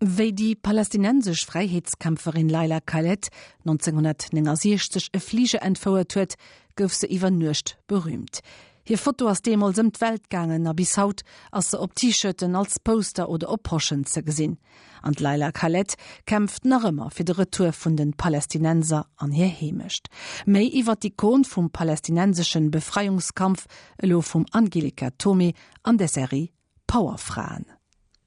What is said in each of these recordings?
Wéi die palästinensisch Freiheitskämpferin Leila Khaled 1960 e Fliege entfouert huet, gouf se iwwer nucht berühmt. Hier Foto aus dem als im Weltgangen a bis haut as se op T-Shirten als Poster oder opposchen ze gesinn. An Leila Khaled kämpft nach immer fir de Retour vun den Palästinenser an hier hemischt. Mei iwwer die Kon vum palästinensischen Befreiungskampf lo vum Angelika Tommy an der Serie Powerfraen.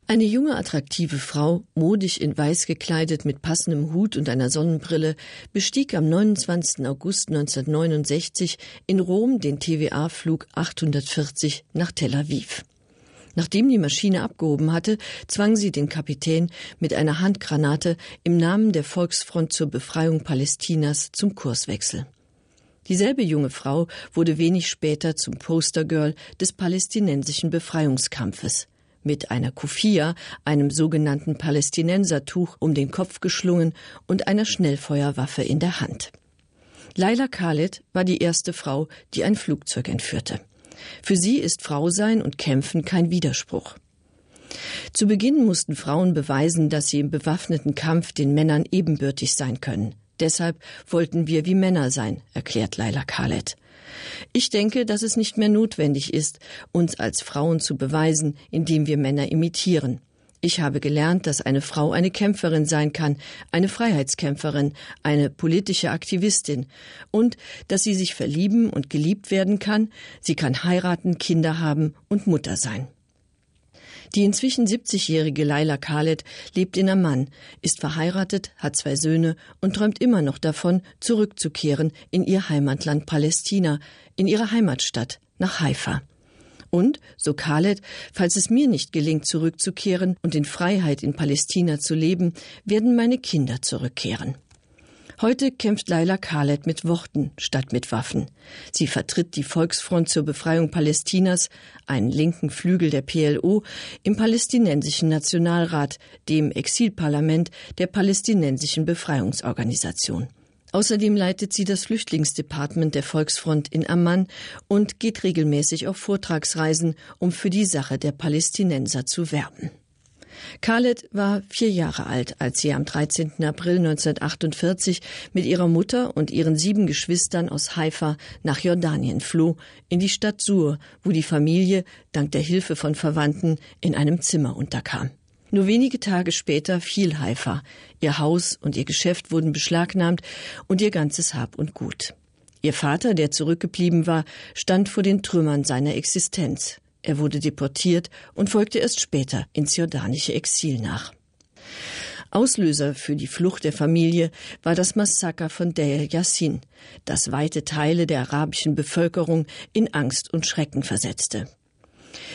Eine junge attraktive Frau, modisch in weiß gekleidet mit passendem Hut und einer Sonnenbrille, bestieg am 29. August 1969 in Rom den TVA-Flug 840 nach Tel Aviv. Nachdem die Maschine abgehoben hatte, zwang sie den Kapitän mit einer Handgranate im Namen der Volksfront zur Befreiung Palästinas zum Kurswechsel. Dieselbe junge Frau wurde wenig später zum Postergirl des palästinensischen Befreiungskampfes mit einer Kufia, einem sogenannten Palästinensertuch um den Kopf geschlungen und einer Schnellfeuerwaffe in der Hand. Laila Khaled war die erste Frau, die ein Flugzeug entführte. Für sie ist Frau sein und kämpfen kein Widerspruch. Zu Beginn mussten Frauen beweisen, dass sie im bewaffneten Kampf den Männern ebenbürtig sein können. Deshalb wollten wir wie Männer sein, erklärt Laila Khaled. Ich denke, dass es nicht mehr notwendig ist, uns als Frauen zu beweisen, indem wir Männer imitieren. Ich habe gelernt, dass eine Frau eine Kämpferin sein kann, eine Freiheitskämpferin, eine politische Aktivistin und dass sie sich verlieben und geliebt werden kann, sie kann heiraten, Kinder haben und Mutter sein. Die inzwischen 70-jährige Laila Khaled lebt in Amman, ist verheiratet, hat zwei Söhne und träumt immer noch davon, zurückzukehren in ihr Heimatland Palästina, in ihre Heimatstadt, nach Haifa. Und, so Khaled, falls es mir nicht gelingt, zurückzukehren und in Freiheit in Palästina zu leben, werden meine Kinder zurückkehren. Heute kämpft Laila Khaled mit Worten statt mit Waffen. Sie vertritt die Volksfront zur Befreiung Palästinas, einen linken Flügel der PLO, im palästinensischen Nationalrat, dem Exilparlament der palästinensischen Befreiungsorganisation. Außerdem leitet sie das Flüchtlingsdepartement der Volksfront in Amman und geht regelmäßig auf Vortragsreisen, um für die Sache der Palästinenser zu werben. Khaled war vier Jahre alt, als sie am 13. April 1948 mit ihrer Mutter und ihren sieben Geschwistern aus Haifa nach Jordanien floh, in die Stadt Sur, wo die Familie, dank der Hilfe von Verwandten, in einem Zimmer unterkam. Nur wenige Tage später fiel Haifa. Ihr Haus und ihr Geschäft wurden beschlagnahmt und ihr ganzes Hab und Gut. Ihr Vater, der zurückgeblieben war, stand vor den Trümmern seiner Existenz. Er wurde deportiert und folgte erst später ins jordanische Exil nach. Auslöser für die Flucht der Familie war das Massaker von Deir Yassin, das weite Teile der arabischen Bevölkerung in Angst und Schrecken versetzte.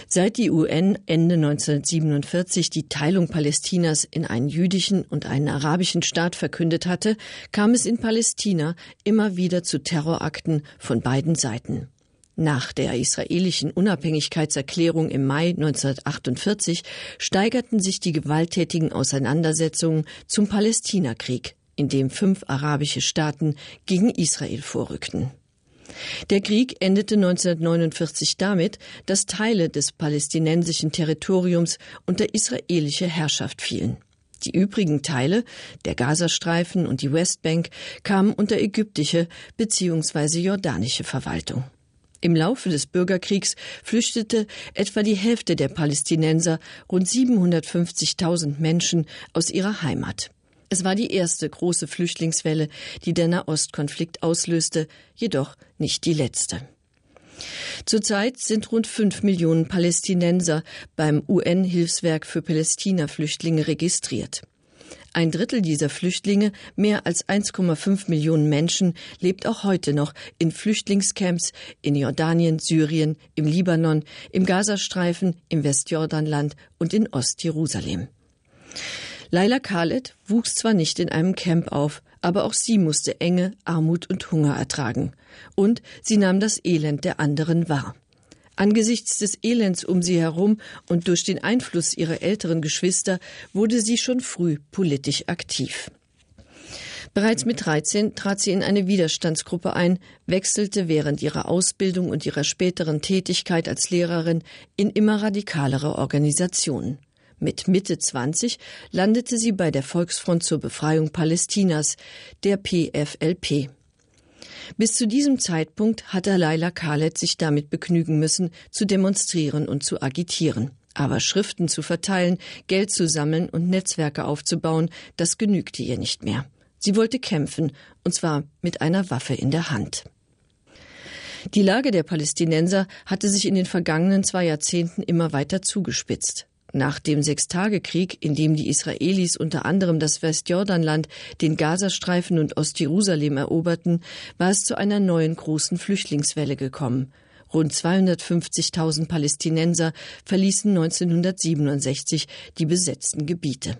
Seit die UN Ende 1947 die Teilung Palästinas in einen jüdischen und einen arabischen Staat verkündet hatte, kam es in Palästina immer wieder zu Terrorakten von beiden Seiten. Nach der israelischen Unabhängigkeitserklärung im Mai 1948 steigerten sich die gewalttätigen Auseinandersetzungen zum Palästinakrieg, in dem fünf arabische Staaten gegen Israel vorrückten. Der Krieg endete 1949 damit, dass Teile des palästinensischen Territoriums unter israelische Herrschaft fielen. Die übrigen Teile, der Gazastreifen und die Westbank, kamen unter ägyptische bzw. jordanische Verwaltung. Im Laufe des Bürgerkriegs flüchtete etwa die Hälfte der Palästinenser, rund 750.000 Menschen, aus ihrer Heimat. Es war die erste große Flüchtlingswelle, die der Nahostkonflikt auslöste, jedoch nicht die letzte. Zurzeit sind rund fünf Millionen Palästinenser beim UN-Hilfswerk für Palästina-Flüchtlinge registriert. Ein Drittel dieser Flüchtlinge, mehr als 1,5 Millionen Menschen, lebt auch heute noch in Flüchtlingscamps in Jordanien, Syrien, im Libanon, im Gazastreifen, im Westjordanland und in Ostjerusalem. Laila Khaled wuchs zwar nicht in einem Camp auf, aber auch sie musste Enge, Armut und Hunger ertragen. Und sie nahm das Elend der anderen wahr. Angesichts des Elends um sie herum und durch den Einfluss ihrer älteren Geschwister wurde sie schon früh politisch aktiv. Bereits mit 13 trat sie in eine Widerstandsgruppe ein, wechselte während ihrer Ausbildung und ihrer späteren Tätigkeit als Lehrerin in immer radikalere Organisationen. Mit Mitte 20 landete sie bei der Volksfront zur Befreiung Palästinas, der PFLP. Bis zu diesem Zeitpunkt hatte Laila Khaled sich damit begnügen müssen, zu demonstrieren und zu agitieren. Aber Schriften zu verteilen, Geld zu sammeln und Netzwerke aufzubauen, das genügte ihr nicht mehr. Sie wollte kämpfen, und zwar mit einer Waffe in der Hand. Die Lage der Palästinenser hatte sich in den vergangenen zwei Jahrzehnten immer weiter zugespitzt. Nach dem Sechstagekrieg, in dem die Israelis unter anderem das Westjordanland, den Gazastreifen und Ostjerusalem eroberten, war es zu einer neuen großen Flüchtlingswelle gekommen. Rund 250.000 Palästinenser verließen 1967 die besetzten Gebiete.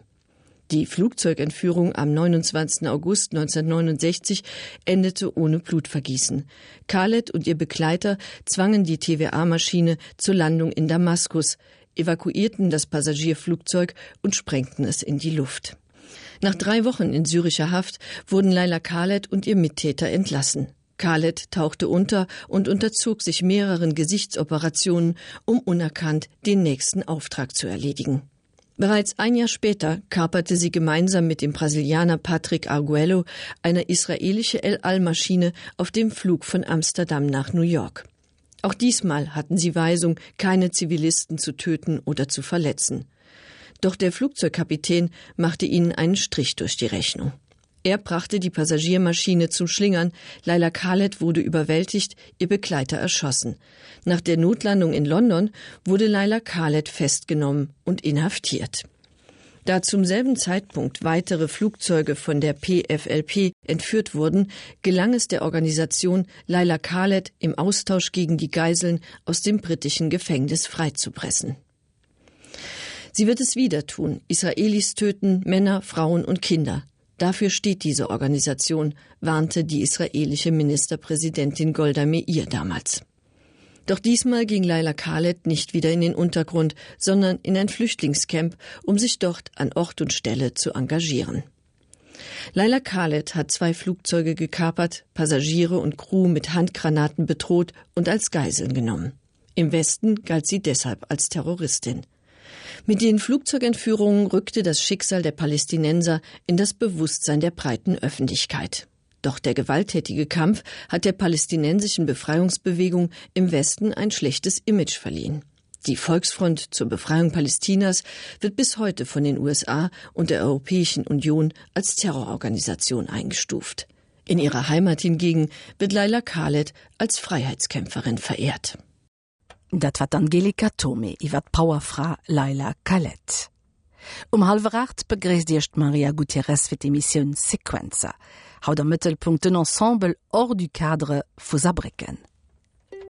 Die Flugzeugentführung am 29. August 1969 endete ohne Blutvergießen. Khaled und ihr Begleiter zwangen die TVA-Maschine zur Landung in Damaskus, evakuierten das Passagierflugzeug und sprengten es in die Luft. Nach drei Wochen in syrischer Haft wurden Laila Khaled und ihr Mittäter entlassen. Khaled tauchte unter und unterzog sich mehreren Gesichtsoperationen, um unerkannt den nächsten Auftrag zu erledigen. Bereits ein Jahr später kaperte sie gemeinsam mit dem Brasilianer Patrick Arguello eine israelische El Al-Maschine auf dem Flug von Amsterdam nach New York. Auch diesmal hatten sie Weisung, keine Zivilisten zu töten oder zu verletzen. Doch der Flugzeugkapitän machte ihnen einen Strich durch die Rechnung. Er brachte die Passagiermaschine zum Schlingern. Laila Khaled wurde überwältigt, ihr Begleiter erschossen. Nach der Notlandung in London wurde Laila Khaled festgenommen und inhaftiert. Da zum selben Zeitpunkt weitere Flugzeuge von der PFLP entführt wurden, gelang es der Organisation Laila Khaled im Austausch gegen die Geiseln aus dem britischen Gefängnis freizupressen. Sie wird es wieder tun, Israelis töten Männer, Frauen und Kinder. Dafür steht diese Organisation, warnte die israelische Ministerpräsidentin Golda Meir damals. Doch diesmal ging Laila Khaled nicht wieder in den Untergrund, sondern in ein Flüchtlingscamp, um sich dort an Ort und Stelle zu engagieren. Laila Khaled hat zwei Flugzeuge gekapert, Passagiere und Crew mit Handgranaten bedroht und als Geiseln genommen. Im Westen galt sie deshalb als Terroristin. Mit den Flugzeugentführungen rückte das Schicksal der Palästinenser in das Bewusstsein der breiten Öffentlichkeit. Doch der gewalttätige Kampf hat der palästinensischen Befreiungsbewegung im Westen ein schlechtes Image verliehen. Die Volksfront zur Befreiung Palästinas wird bis heute von den USA und der Europäischen Union als Terrororganisation eingestuft. In ihrer Heimat hingegen wird Laila Khaled als Freiheitskämpferin verehrt. Dat wat Angelika Tome iwwer Powerfra Laila Kalett. Um halveracht begréist Dicht Maria Gutierrez fir d'Emissionioun Sequenzer, haut Hauder Mittelpunkt un ensemble hors du cadre Fosabrecken.